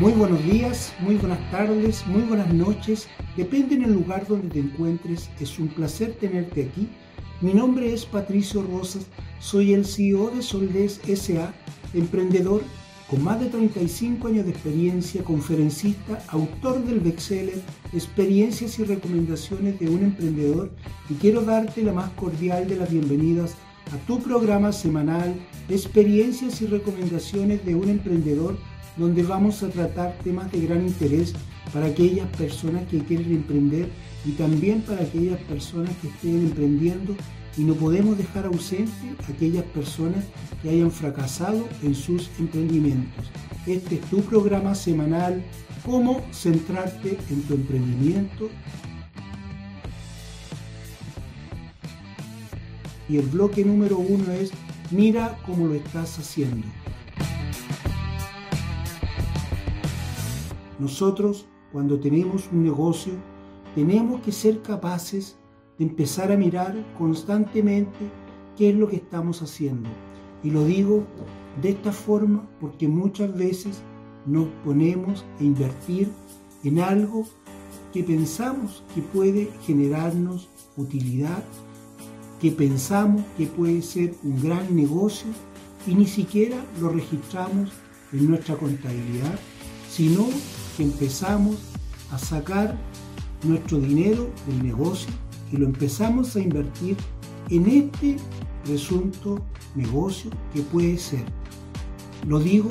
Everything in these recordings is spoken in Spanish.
Muy buenos días, muy buenas tardes, muy buenas noches. Depende en el lugar donde te encuentres. Es un placer tenerte aquí. Mi nombre es Patricio Rosas. Soy el CEO de Soldés SA, emprendedor con más de 35 años de experiencia, conferencista, autor del bestseller Experiencias y recomendaciones de un emprendedor y quiero darte la más cordial de las bienvenidas a tu programa semanal Experiencias y recomendaciones de un emprendedor donde vamos a tratar temas de gran interés para aquellas personas que quieren emprender y también para aquellas personas que estén emprendiendo y no podemos dejar ausente a aquellas personas que hayan fracasado en sus emprendimientos. Este es tu programa semanal, cómo centrarte en tu emprendimiento. Y el bloque número uno es, mira cómo lo estás haciendo. Nosotros, cuando tenemos un negocio, tenemos que ser capaces de empezar a mirar constantemente qué es lo que estamos haciendo. Y lo digo de esta forma porque muchas veces nos ponemos a invertir en algo que pensamos que puede generarnos utilidad, que pensamos que puede ser un gran negocio y ni siquiera lo registramos en nuestra contabilidad, sino empezamos a sacar nuestro dinero del negocio y lo empezamos a invertir en este presunto negocio que puede ser. Lo digo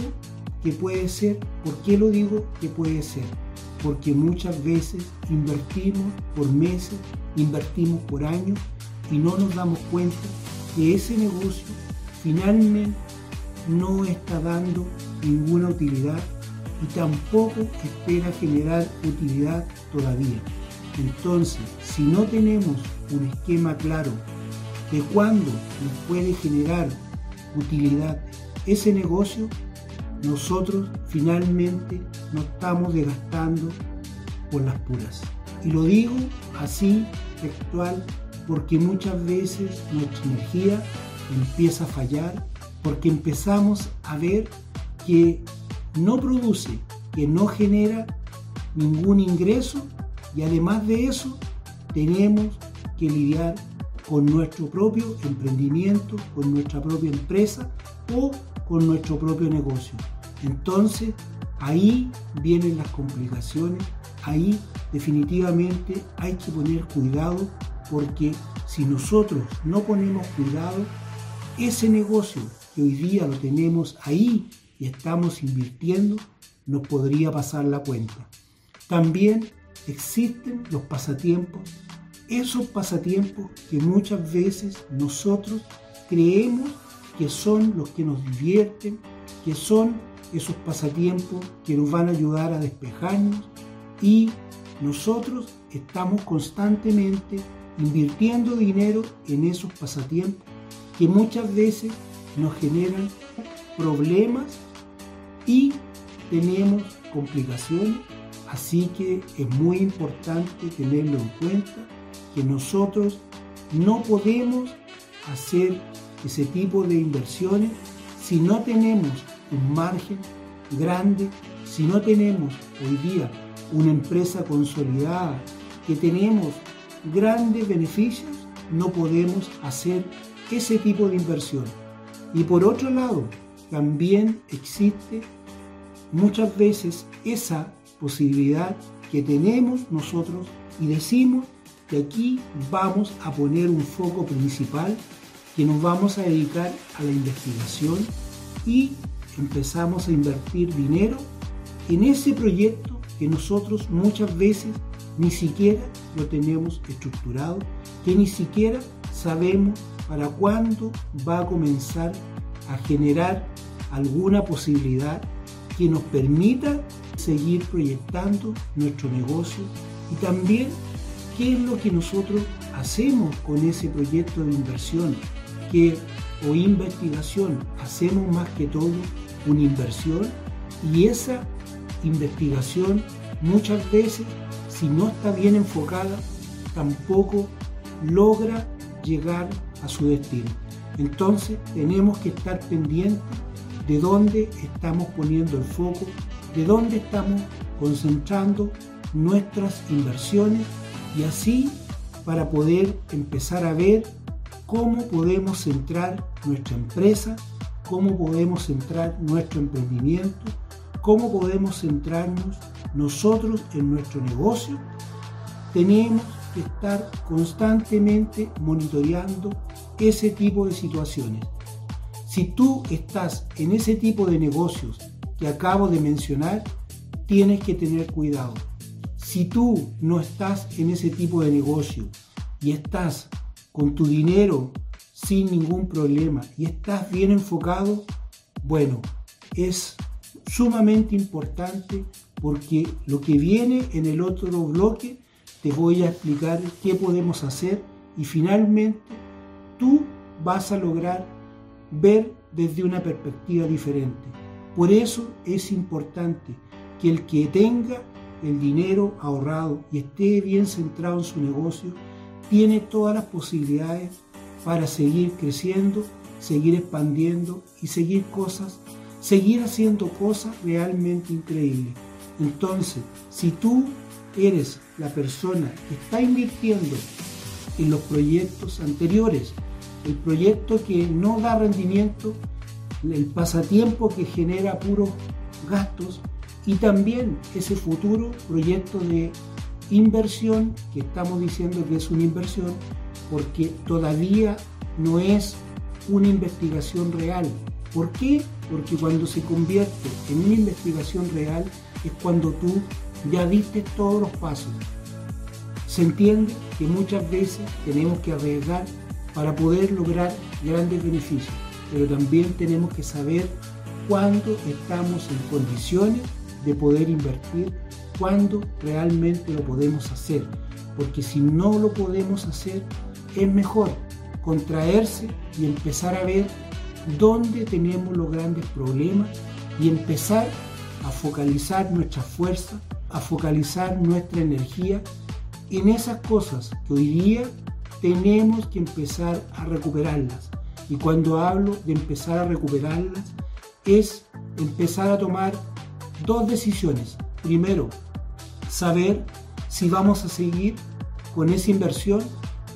que puede ser, ¿por qué lo digo que puede ser? Porque muchas veces invertimos por meses, invertimos por años y no nos damos cuenta que ese negocio finalmente no está dando ninguna utilidad y tampoco espera generar utilidad todavía. Entonces, si no tenemos un esquema claro de cuándo nos puede generar utilidad ese negocio, nosotros finalmente nos estamos desgastando por las puras. Y lo digo así, textual, porque muchas veces nuestra energía empieza a fallar, porque empezamos a ver que no produce, que no genera ningún ingreso y además de eso tenemos que lidiar con nuestro propio emprendimiento, con nuestra propia empresa o con nuestro propio negocio. Entonces ahí vienen las complicaciones, ahí definitivamente hay que poner cuidado porque si nosotros no ponemos cuidado, ese negocio que hoy día lo tenemos ahí y estamos invirtiendo, nos podría pasar la cuenta. También existen los pasatiempos, esos pasatiempos que muchas veces nosotros creemos que son los que nos divierten, que son esos pasatiempos que nos van a ayudar a despejarnos y nosotros estamos constantemente invirtiendo dinero en esos pasatiempos que muchas veces nos generan problemas y tenemos complicaciones, así que es muy importante tenerlo en cuenta que nosotros no podemos hacer ese tipo de inversiones si no tenemos un margen grande, si no tenemos hoy día una empresa consolidada, que tenemos grandes beneficios, no podemos hacer ese tipo de inversión. Y por otro lado, también existe muchas veces esa posibilidad que tenemos nosotros y decimos que aquí vamos a poner un foco principal, que nos vamos a dedicar a la investigación y empezamos a invertir dinero en ese proyecto que nosotros muchas veces ni siquiera lo tenemos estructurado, que ni siquiera sabemos para cuándo va a comenzar a generar alguna posibilidad que nos permita seguir proyectando nuestro negocio y también qué es lo que nosotros hacemos con ese proyecto de inversión que, o investigación. Hacemos más que todo una inversión y esa investigación muchas veces, si no está bien enfocada, tampoco logra llegar a su destino. Entonces tenemos que estar pendientes de dónde estamos poniendo el foco, de dónde estamos concentrando nuestras inversiones y así para poder empezar a ver cómo podemos centrar nuestra empresa, cómo podemos centrar nuestro emprendimiento, cómo podemos centrarnos nosotros en nuestro negocio. Tenemos que estar constantemente monitoreando ese tipo de situaciones. Si tú estás en ese tipo de negocios que acabo de mencionar, tienes que tener cuidado. Si tú no estás en ese tipo de negocio y estás con tu dinero sin ningún problema y estás bien enfocado, bueno, es sumamente importante porque lo que viene en el otro bloque te voy a explicar qué podemos hacer y finalmente tú vas a lograr ver desde una perspectiva diferente. Por eso es importante que el que tenga el dinero ahorrado y esté bien centrado en su negocio, tiene todas las posibilidades para seguir creciendo, seguir expandiendo y seguir cosas, seguir haciendo cosas realmente increíbles. Entonces, si tú eres la persona que está invirtiendo en los proyectos anteriores, el proyecto que no da rendimiento, el pasatiempo que genera puros gastos y también ese futuro proyecto de inversión, que estamos diciendo que es una inversión, porque todavía no es una investigación real. ¿Por qué? Porque cuando se convierte en una investigación real es cuando tú ya diste todos los pasos. Se entiende que muchas veces tenemos que arriesgar para poder lograr grandes beneficios, pero también tenemos que saber cuándo estamos en condiciones de poder invertir cuando realmente lo podemos hacer. Porque si no lo podemos hacer, es mejor contraerse y empezar a ver dónde tenemos los grandes problemas y empezar a focalizar nuestra fuerza, a focalizar nuestra energía en esas cosas que hoy día tenemos que empezar a recuperarlas. Y cuando hablo de empezar a recuperarlas, es empezar a tomar dos decisiones. Primero, saber si vamos a seguir con esa inversión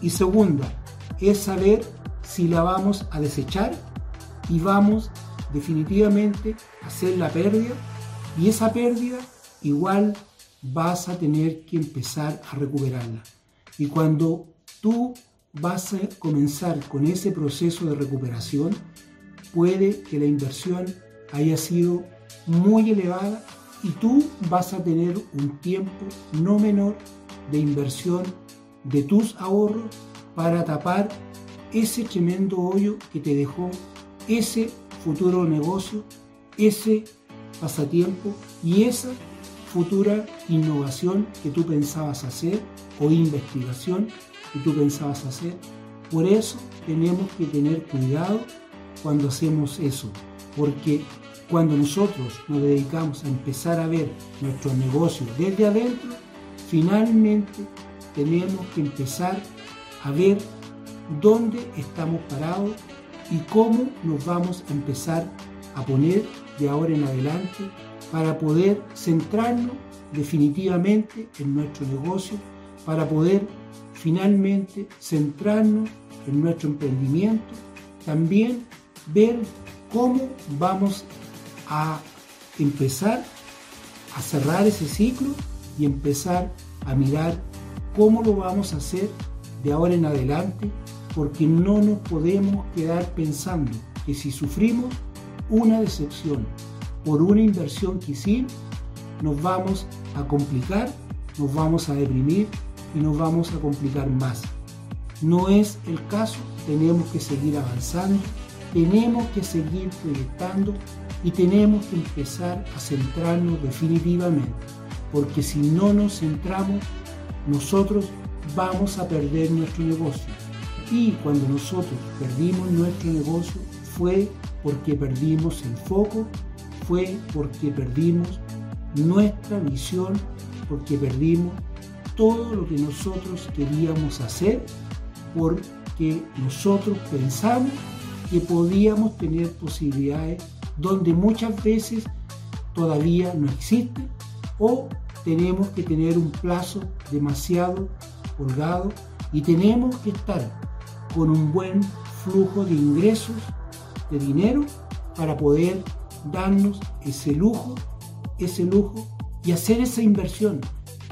y segunda es saber si la vamos a desechar y vamos definitivamente a hacer la pérdida y esa pérdida igual vas a tener que empezar a recuperarla. Y cuando tú vas a comenzar con ese proceso de recuperación, puede que la inversión haya sido muy elevada y tú vas a tener un tiempo no menor de inversión de tus ahorros para tapar ese tremendo hoyo que te dejó ese futuro negocio, ese pasatiempo y esa futura innovación que tú pensabas hacer o investigación que tú pensabas hacer. Por eso tenemos que tener cuidado cuando hacemos eso, porque cuando nosotros nos dedicamos a empezar a ver nuestro negocio desde adentro, finalmente tenemos que empezar a ver dónde estamos parados y cómo nos vamos a empezar a poner de ahora en adelante para poder centrarnos definitivamente en nuestro negocio, para poder finalmente centrarnos en nuestro emprendimiento, también ver cómo vamos a empezar a cerrar ese ciclo y empezar a mirar cómo lo vamos a hacer de ahora en adelante, porque no nos podemos quedar pensando que si sufrimos una decepción por una inversión que hicimos, nos vamos a complicar, nos vamos a deprimir y nos vamos a complicar más. No es el caso, tenemos que seguir avanzando, tenemos que seguir proyectando y tenemos que empezar a centrarnos definitivamente, porque si no nos centramos, nosotros vamos a perder nuestro negocio. Y cuando nosotros perdimos nuestro negocio fue porque perdimos el foco, fue porque perdimos nuestra visión, porque perdimos todo lo que nosotros queríamos hacer, porque nosotros pensamos que podíamos tener posibilidades donde muchas veces todavía no existe o tenemos que tener un plazo demasiado holgado y tenemos que estar con un buen flujo de ingresos, de dinero, para poder darnos ese lujo, ese lujo y hacer esa inversión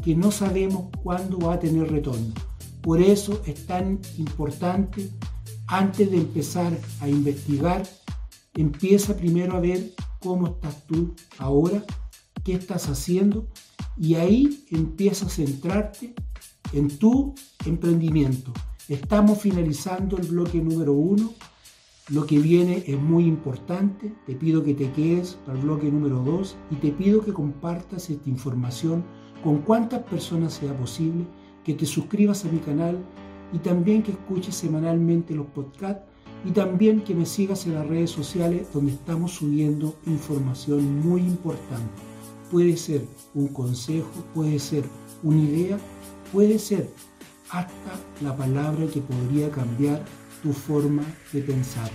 que no sabemos cuándo va a tener retorno. Por eso es tan importante, antes de empezar a investigar, empieza primero a ver cómo estás tú ahora, qué estás haciendo y ahí empieza a centrarte en tu emprendimiento. Estamos finalizando el bloque número uno. Lo que viene es muy importante. Te pido que te quedes para el bloque número dos y te pido que compartas esta información con cuantas personas sea posible, que te suscribas a mi canal y también que escuches semanalmente los podcasts y también que me sigas en las redes sociales donde estamos subiendo información muy importante. Puede ser un consejo, puede ser una idea, puede ser hasta la palabra que podría cambiar tu forma de pensar.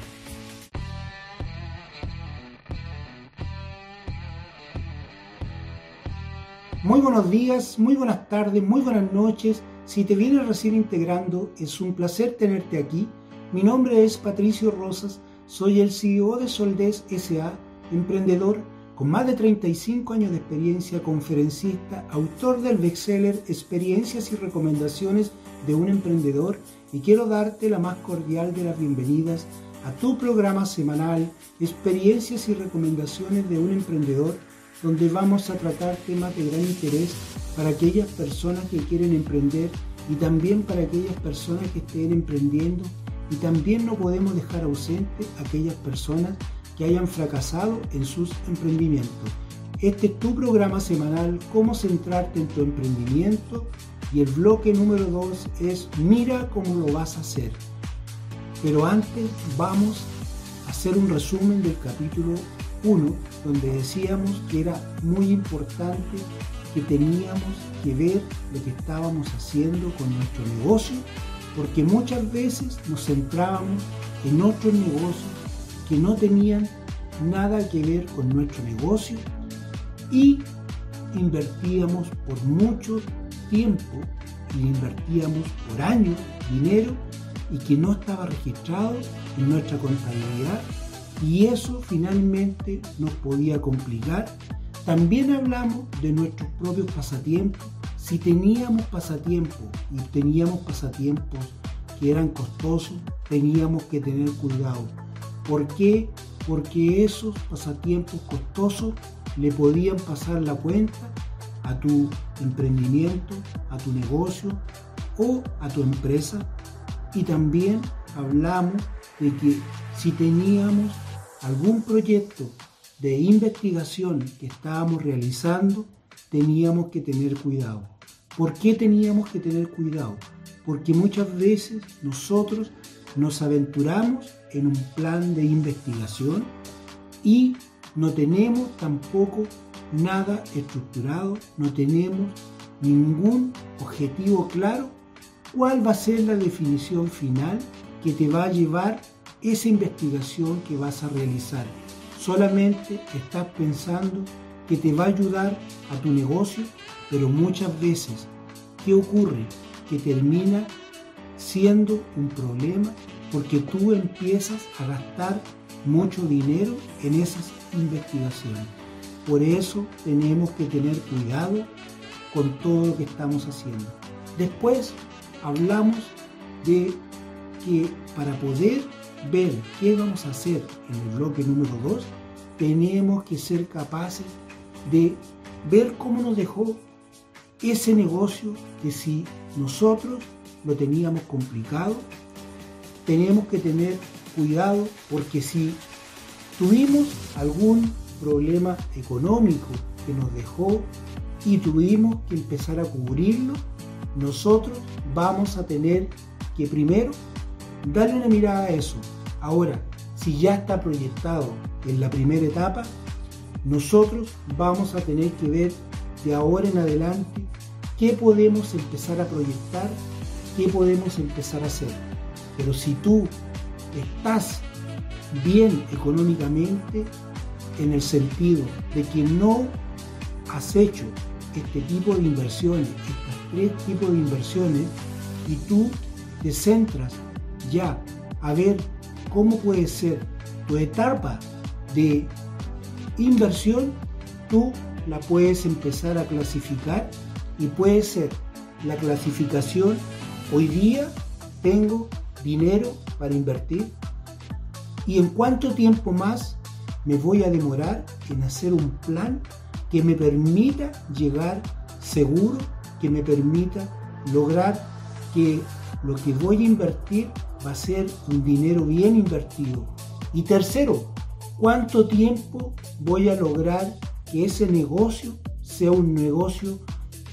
Muy buenos días, muy buenas tardes, muy buenas noches. Si te vienes recién integrando, es un placer tenerte aquí. Mi nombre es Patricio Rosas, soy el CEO de Soldés SA, emprendedor con más de 35 años de experiencia, conferencista, autor del bestseller Experiencias y Recomendaciones de un Emprendedor y quiero darte la más cordial de las bienvenidas a tu programa semanal Experiencias y Recomendaciones de un Emprendedor donde vamos a tratar temas de gran interés para aquellas personas que quieren emprender y también para aquellas personas que estén emprendiendo y también no podemos dejar ausente a aquellas personas que hayan fracasado en sus emprendimientos. Este es tu programa semanal, cómo centrarte en tu emprendimiento y el bloque número 2 es mira cómo lo vas a hacer. Pero antes vamos a hacer un resumen del capítulo 1, donde decíamos que era muy importante que teníamos que ver lo que estábamos haciendo con nuestro negocio, porque muchas veces nos centrábamos en otros negocios que no tenían nada que ver con nuestro negocio y invertíamos por mucho tiempo y invertíamos por años dinero y que no estaba registrado en nuestra contabilidad y eso finalmente nos podía complicar. También hablamos de nuestros propios pasatiempos. Si teníamos pasatiempos y teníamos pasatiempos que eran costosos, teníamos que tener cuidado ¿Por qué? Porque esos pasatiempos costosos le podían pasar la cuenta a tu emprendimiento, a tu negocio o a tu empresa. Y también hablamos de que si teníamos algún proyecto de investigación que estábamos realizando, teníamos que tener cuidado. ¿Por qué teníamos que tener cuidado? Porque muchas veces nosotros nos aventuramos en un plan de investigación y no tenemos tampoco nada estructurado, no tenemos ningún objetivo claro, cuál va a ser la definición final que te va a llevar esa investigación que vas a realizar. Solamente estás pensando que te va a ayudar a tu negocio, pero muchas veces, ¿qué ocurre? Que termina siendo un problema porque tú empiezas a gastar mucho dinero en esas investigaciones. Por eso tenemos que tener cuidado con todo lo que estamos haciendo. Después hablamos de que para poder ver qué vamos a hacer en el bloque número 2, tenemos que ser capaces de ver cómo nos dejó ese negocio que si nosotros lo teníamos complicado, tenemos que tener cuidado porque si tuvimos algún problema económico que nos dejó y tuvimos que empezar a cubrirlo, nosotros vamos a tener que primero darle una mirada a eso. Ahora, si ya está proyectado en la primera etapa, nosotros vamos a tener que ver de ahora en adelante qué podemos empezar a proyectar, qué podemos empezar a hacer. Pero si tú estás bien económicamente, en el sentido de que no has hecho este tipo de inversiones, estos tres tipos de inversiones, y tú te centras ya a ver cómo puede ser tu etapa de inversión, tú la puedes empezar a clasificar y puede ser la clasificación, hoy día tengo dinero para invertir y en cuánto tiempo más me voy a demorar en hacer un plan que me permita llegar seguro, que me permita lograr que lo que voy a invertir va a ser un dinero bien invertido. Y tercero, ¿cuánto tiempo voy a lograr que ese negocio sea un negocio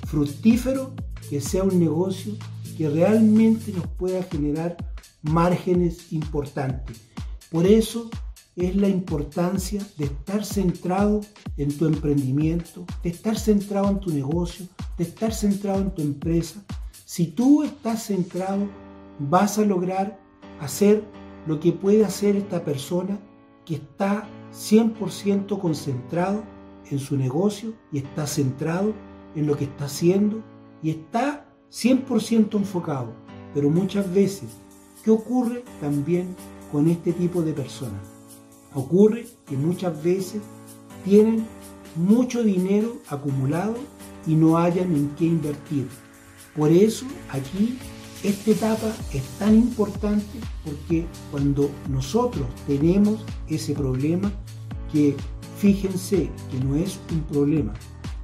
fructífero, que sea un negocio que realmente nos pueda generar márgenes importantes? Por eso es la importancia de estar centrado en tu emprendimiento, de estar centrado en tu negocio, de estar centrado en tu empresa. Si tú estás centrado, vas a lograr hacer lo que puede hacer esta persona que está 100% concentrado en su negocio y está centrado en lo que está haciendo y está 100% enfocado. Pero muchas veces, ¿qué ocurre también con este tipo de personas? Ocurre que muchas veces tienen mucho dinero acumulado y no hayan en qué invertir. Por eso aquí esta etapa es tan importante porque cuando nosotros tenemos ese problema, que fíjense que no es un problema,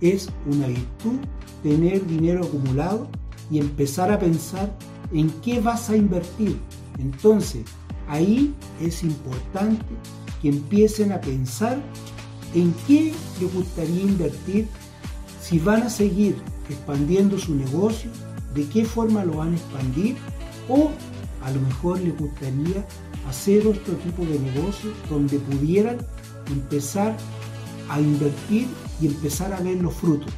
es una virtud tener dinero acumulado y empezar a pensar en qué vas a invertir. Entonces, ahí es importante que empiecen a pensar en qué les gustaría invertir, si van a seguir expandiendo su negocio, de qué forma lo van a expandir o a lo mejor les gustaría hacer otro tipo de negocio donde pudieran empezar a invertir y empezar a ver los frutos.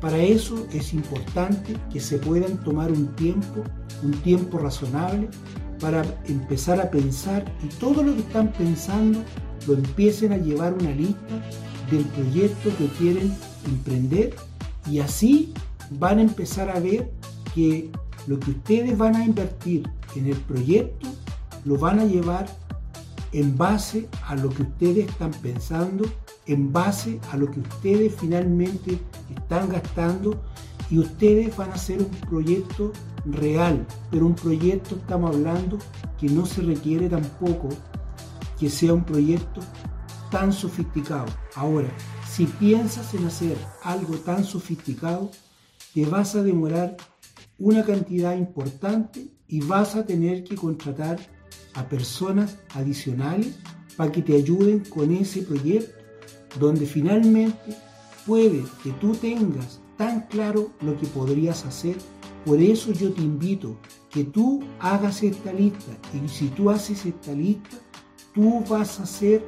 Para eso es importante que se puedan tomar un tiempo, un tiempo razonable, para empezar a pensar y todo lo que están pensando lo empiecen a llevar una lista del proyecto que quieren emprender y así van a empezar a ver que lo que ustedes van a invertir en el proyecto lo van a llevar en base a lo que ustedes están pensando, en base a lo que ustedes finalmente están gastando y ustedes van a hacer un proyecto real, pero un proyecto estamos hablando que no se requiere tampoco que sea un proyecto tan sofisticado. Ahora, si piensas en hacer algo tan sofisticado, te vas a demorar una cantidad importante y vas a tener que contratar a personas adicionales para que te ayuden con ese proyecto, donde finalmente puede que tú tengas tan claro lo que podrías hacer. Por eso yo te invito que tú hagas esta lista y si tú haces esta lista, tú vas a hacer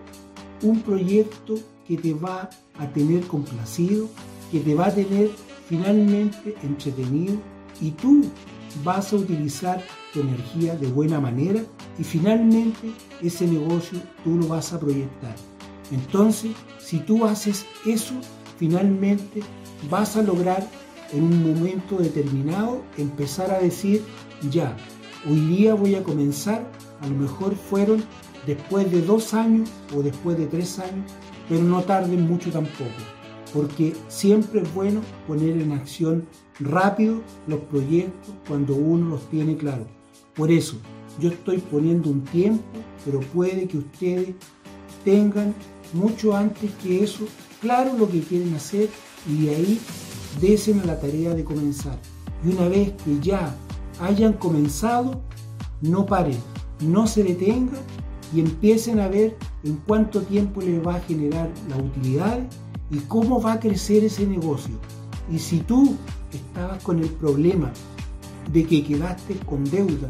un proyecto que te va a tener complacido, que te va a tener finalmente entretenido y tú vas a utilizar tu energía de buena manera y finalmente ese negocio tú lo vas a proyectar. Entonces, si tú haces eso, finalmente vas a lograr en un momento determinado empezar a decir, ya, hoy día voy a comenzar, a lo mejor fueron después de dos años o después de tres años, pero no tarden mucho tampoco porque siempre es bueno poner en acción rápido los proyectos cuando uno los tiene claros. Por eso, yo estoy poniendo un tiempo, pero puede que ustedes tengan mucho antes que eso claro lo que quieren hacer y de ahí desen la tarea de comenzar. Y una vez que ya hayan comenzado, no paren, no se detengan y empiecen a ver en cuánto tiempo les va a generar la utilidad y cómo va a crecer ese negocio. Y si tú estabas con el problema de que quedaste con deuda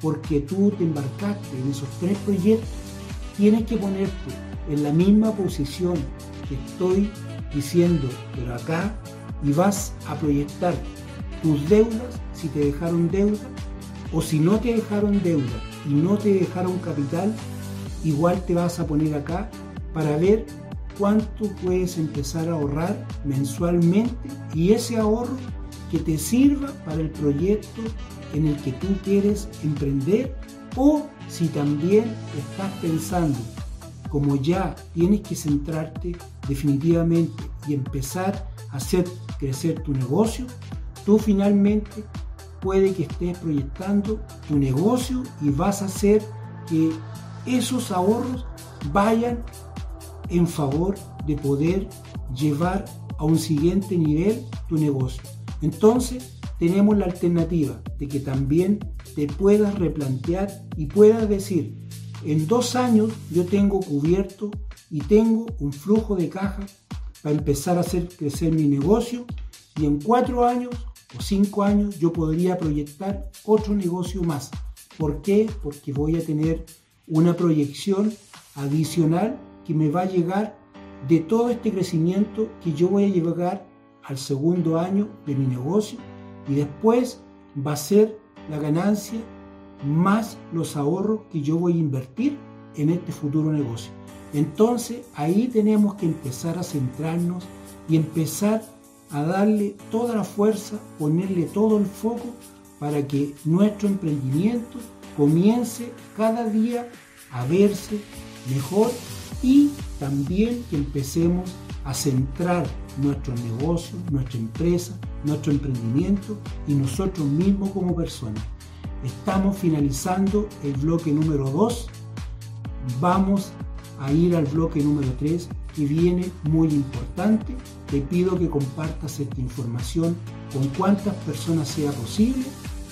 porque tú te embarcaste en esos tres proyectos, tienes que ponerte en la misma posición que estoy diciendo, pero acá, y vas a proyectar tus deudas, si te dejaron deuda, o si no te dejaron deuda y no te dejaron capital, igual te vas a poner acá para ver cuánto puedes empezar a ahorrar mensualmente y ese ahorro que te sirva para el proyecto en el que tú quieres emprender o si también estás pensando como ya tienes que centrarte definitivamente y empezar a hacer crecer tu negocio, tú finalmente puede que estés proyectando tu negocio y vas a hacer que esos ahorros vayan en favor de poder llevar a un siguiente nivel tu negocio. Entonces tenemos la alternativa de que también te puedas replantear y puedas decir, en dos años yo tengo cubierto y tengo un flujo de caja para empezar a hacer crecer mi negocio y en cuatro años o cinco años yo podría proyectar otro negocio más. ¿Por qué? Porque voy a tener una proyección adicional que me va a llegar de todo este crecimiento que yo voy a llegar al segundo año de mi negocio y después va a ser la ganancia más los ahorros que yo voy a invertir en este futuro negocio. Entonces ahí tenemos que empezar a centrarnos y empezar a darle toda la fuerza, ponerle todo el foco para que nuestro emprendimiento comience cada día a verse mejor y también que empecemos a centrar nuestro negocio, nuestra empresa, nuestro emprendimiento y nosotros mismos como personas. Estamos finalizando el bloque número 2. Vamos a ir al bloque número 3 que viene muy importante. Te pido que compartas esta información con cuantas personas sea posible,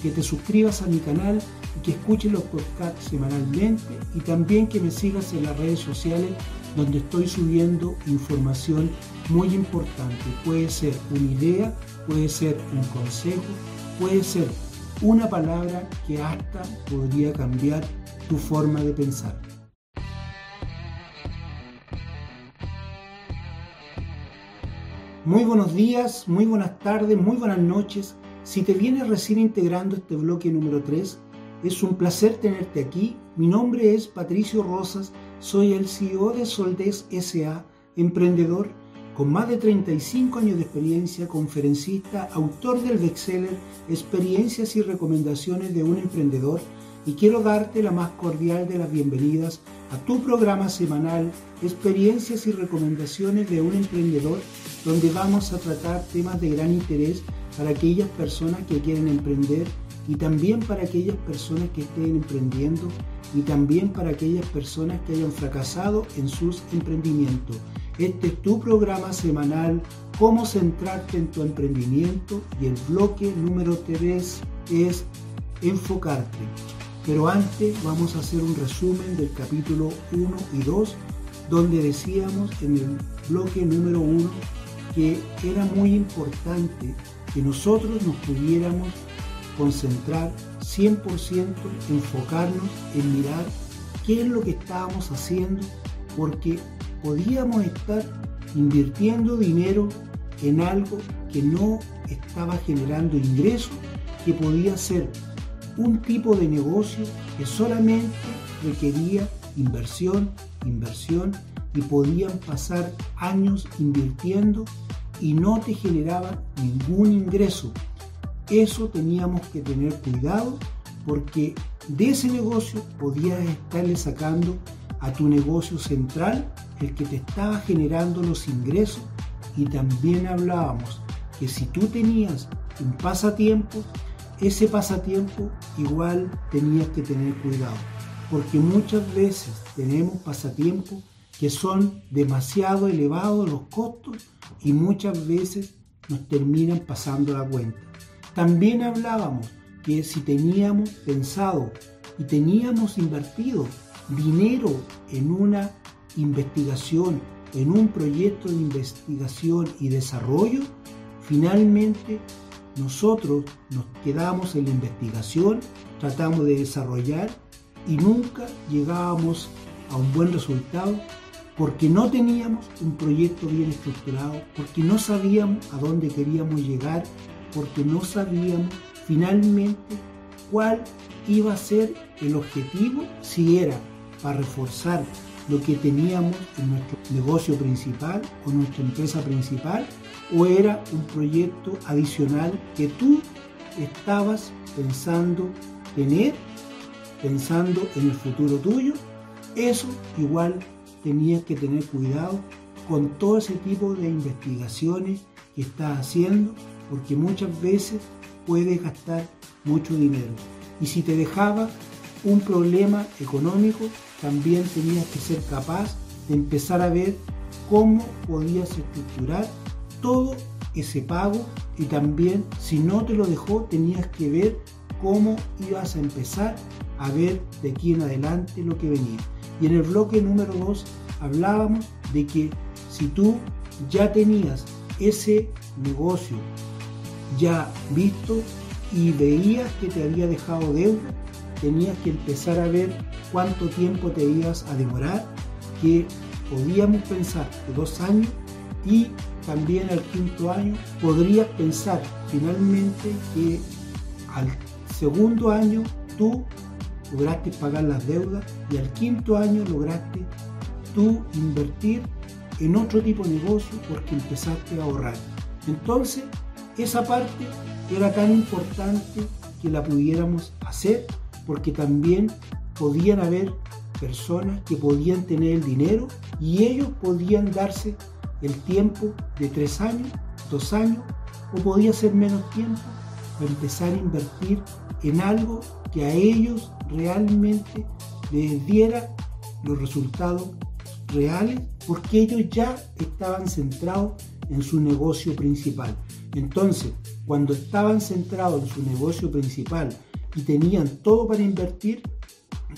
que te suscribas a mi canal y que escuches los podcasts semanalmente y también que me sigas en las redes sociales donde estoy subiendo información muy importante. Puede ser una idea, puede ser un consejo, puede ser una palabra que hasta podría cambiar tu forma de pensar. Muy buenos días, muy buenas tardes, muy buenas noches. Si te vienes recién integrando este bloque número 3, es un placer tenerte aquí. Mi nombre es Patricio Rosas, soy el CEO de Soldes SA, emprendedor con más de 35 años de experiencia, conferencista, autor del bestseller Experiencias y recomendaciones de un emprendedor y quiero darte la más cordial de las bienvenidas a tu programa semanal Experiencias y recomendaciones de un emprendedor donde vamos a tratar temas de gran interés para aquellas personas que quieren emprender y también para aquellas personas que estén emprendiendo y también para aquellas personas que hayan fracasado en sus emprendimientos. Este es tu programa semanal, cómo centrarte en tu emprendimiento y el bloque número 3 es enfocarte. Pero antes vamos a hacer un resumen del capítulo 1 y 2, donde decíamos en el bloque número 1 que era muy importante que nosotros nos pudiéramos concentrar 100%, enfocarnos en mirar qué es lo que estábamos haciendo, porque podíamos estar invirtiendo dinero en algo que no estaba generando ingresos, que podía ser un tipo de negocio que solamente requería inversión, inversión y podían pasar años invirtiendo y no te generaba ningún ingreso. Eso teníamos que tener cuidado porque de ese negocio podías estarle sacando a tu negocio central el que te estaba generando los ingresos y también hablábamos que si tú tenías un pasatiempo, ese pasatiempo igual tenías que tener cuidado, porque muchas veces tenemos pasatiempos que son demasiado elevados los costos y muchas veces nos terminan pasando la cuenta. También hablábamos que si teníamos pensado y teníamos invertido dinero en una investigación, en un proyecto de investigación y desarrollo, finalmente nosotros nos quedamos en la investigación, tratamos de desarrollar y nunca llegábamos a un buen resultado porque no teníamos un proyecto bien estructurado, porque no sabíamos a dónde queríamos llegar, porque no sabíamos finalmente cuál iba a ser el objetivo, si era para reforzar lo que teníamos en nuestro negocio principal o nuestra empresa principal o era un proyecto adicional que tú estabas pensando tener, pensando en el futuro tuyo. Eso igual tenías que tener cuidado con todo ese tipo de investigaciones que estás haciendo porque muchas veces puedes gastar mucho dinero. Y si te dejaba un problema económico, también tenías que ser capaz de empezar a ver cómo podías estructurar todo ese pago y también si no te lo dejó tenías que ver cómo ibas a empezar a ver de aquí en adelante lo que venía. Y en el bloque número 2 hablábamos de que si tú ya tenías ese negocio ya visto y veías que te había dejado deuda, tenías que empezar a ver cuánto tiempo te ibas a demorar, que podíamos pensar dos años y también al quinto año podrías pensar finalmente que al segundo año tú lograste pagar las deudas y al quinto año lograste tú invertir en otro tipo de negocio porque empezaste a ahorrar. Entonces, esa parte era tan importante que la pudiéramos hacer porque también podían haber personas que podían tener el dinero y ellos podían darse el tiempo de tres años, dos años o podía ser menos tiempo para empezar a invertir en algo que a ellos realmente les diera los resultados reales porque ellos ya estaban centrados en su negocio principal. Entonces, cuando estaban centrados en su negocio principal y tenían todo para invertir,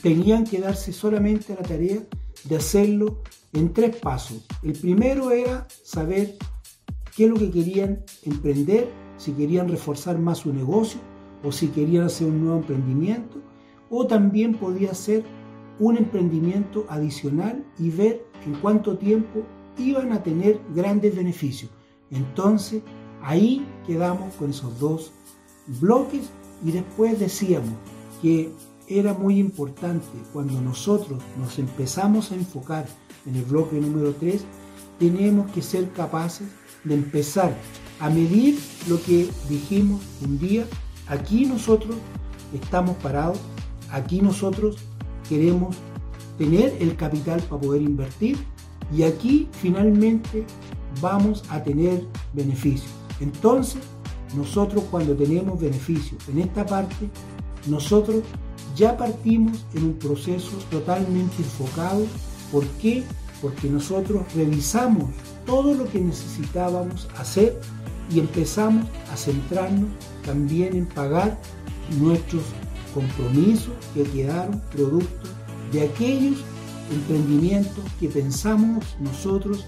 tenían que darse solamente la tarea de hacerlo en tres pasos. El primero era saber qué es lo que querían emprender, si querían reforzar más su negocio o si querían hacer un nuevo emprendimiento, o también podía ser un emprendimiento adicional y ver en cuánto tiempo iban a tener grandes beneficios. Entonces, ahí quedamos con esos dos bloques y después decíamos que era muy importante cuando nosotros nos empezamos a enfocar en el bloque número 3, tenemos que ser capaces de empezar a medir lo que dijimos un día. Aquí nosotros estamos parados, aquí nosotros queremos tener el capital para poder invertir y aquí finalmente vamos a tener beneficios. Entonces, nosotros cuando tenemos beneficios en esta parte, nosotros ya partimos en un proceso totalmente enfocado. ¿Por qué? Porque nosotros revisamos todo lo que necesitábamos hacer y empezamos a centrarnos también en pagar nuestros compromisos que quedaron producto de aquellos emprendimientos que pensamos nosotros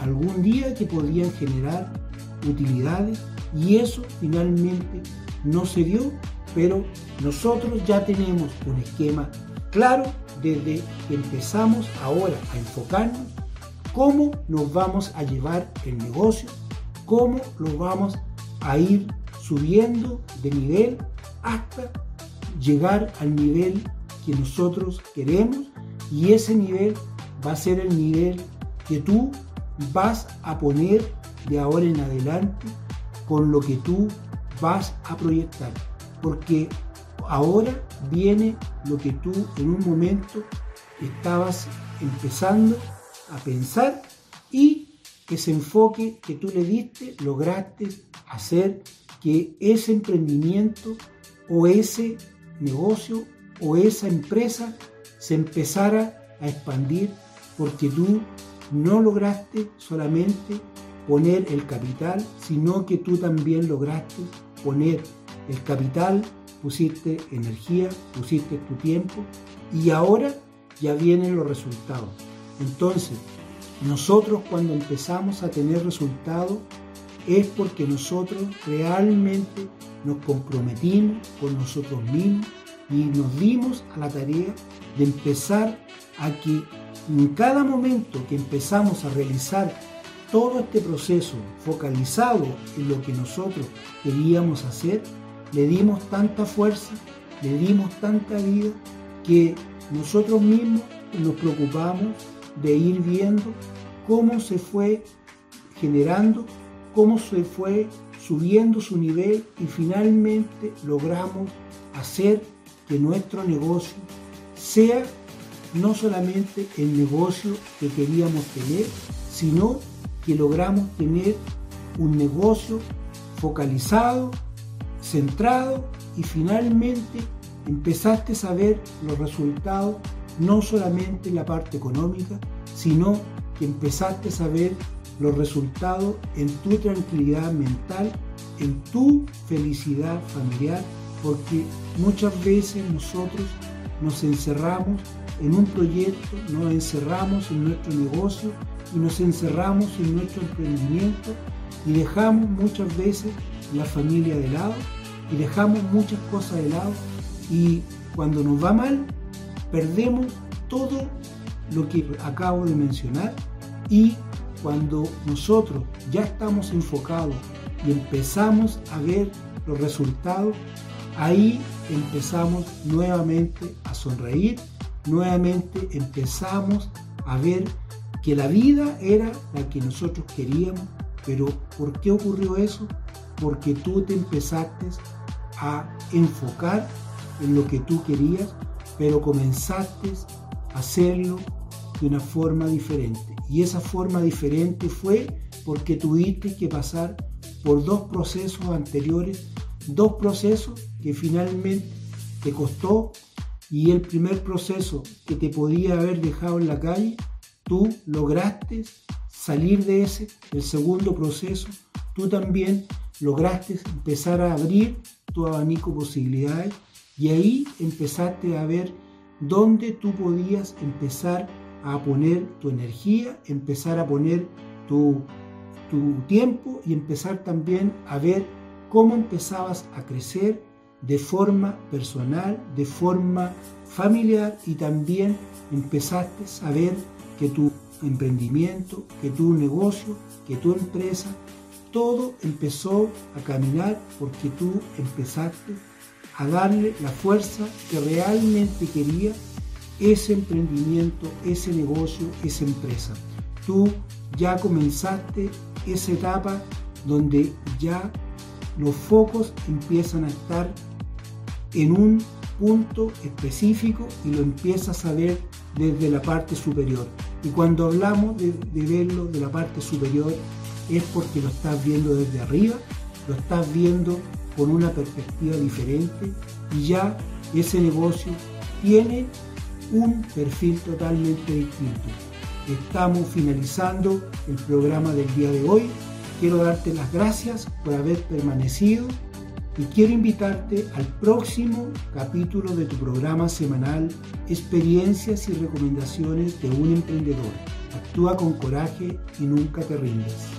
algún día que podían generar utilidades y eso finalmente no se dio, pero nosotros ya tenemos un esquema claro desde que empezamos ahora a enfocarnos cómo nos vamos a llevar el negocio, cómo lo vamos a ir subiendo de nivel hasta llegar al nivel que nosotros queremos y ese nivel va a ser el nivel que tú vas a poner de ahora en adelante con lo que tú vas a proyectar. Porque ahora viene lo que tú en un momento estabas empezando a pensar y ese enfoque que tú le diste lograste hacer que ese emprendimiento o ese negocio o esa empresa se empezara a expandir porque tú no lograste solamente poner el capital, sino que tú también lograste poner el capital, pusiste energía, pusiste tu tiempo y ahora ya vienen los resultados. Entonces, nosotros cuando empezamos a tener resultados es porque nosotros realmente nos comprometimos con nosotros mismos y nos dimos a la tarea de empezar a que en cada momento que empezamos a realizar todo este proceso focalizado en lo que nosotros queríamos hacer, le dimos tanta fuerza, le dimos tanta vida, que nosotros mismos nos preocupamos de ir viendo cómo se fue generando, cómo se fue subiendo su nivel y finalmente logramos hacer que nuestro negocio sea no solamente el negocio que queríamos tener, sino que logramos tener un negocio focalizado, centrado y finalmente empezaste a ver los resultados no solamente en la parte económica, sino que empezaste a ver los resultados en tu tranquilidad mental, en tu felicidad familiar, porque muchas veces nosotros nos encerramos en un proyecto, nos encerramos en nuestro negocio y nos encerramos en nuestro emprendimiento y dejamos muchas veces la familia de lado y dejamos muchas cosas de lado y cuando nos va mal perdemos todo lo que acabo de mencionar y cuando nosotros ya estamos enfocados y empezamos a ver los resultados, ahí empezamos nuevamente a sonreír, nuevamente empezamos a ver que la vida era la que nosotros queríamos, pero ¿por qué ocurrió eso? Porque tú te empezaste a enfocar en lo que tú querías, pero comenzaste a hacerlo de una forma diferente. Y esa forma diferente fue porque tuviste que pasar por dos procesos anteriores, dos procesos que finalmente te costó y el primer proceso que te podía haber dejado en la calle, tú lograste salir de ese, el segundo proceso, tú también lograste empezar a abrir tu abanico de posibilidades y ahí empezaste a ver dónde tú podías empezar a poner tu energía, empezar a poner tu, tu tiempo y empezar también a ver cómo empezabas a crecer de forma personal, de forma familiar y también empezaste a ver que tu emprendimiento, que tu negocio, que tu empresa, todo empezó a caminar porque tú empezaste a darle la fuerza que realmente quería ese emprendimiento, ese negocio, esa empresa. Tú ya comenzaste esa etapa donde ya los focos empiezan a estar en un punto específico y lo empiezas a ver desde la parte superior. Y cuando hablamos de, verlo de la parte superior es porque lo estás viendo desde arriba, lo estás viendo con una perspectiva diferente y ya ese negocio tiene un perfil totalmente distinto. Estamos finalizando el programa del día de hoy. Quiero darte las gracias por haber permanecido y quiero invitarte al próximo capítulo de tu programa semanal Experiencias y recomendaciones de un emprendedor. Actúa con coraje y nunca te rindas.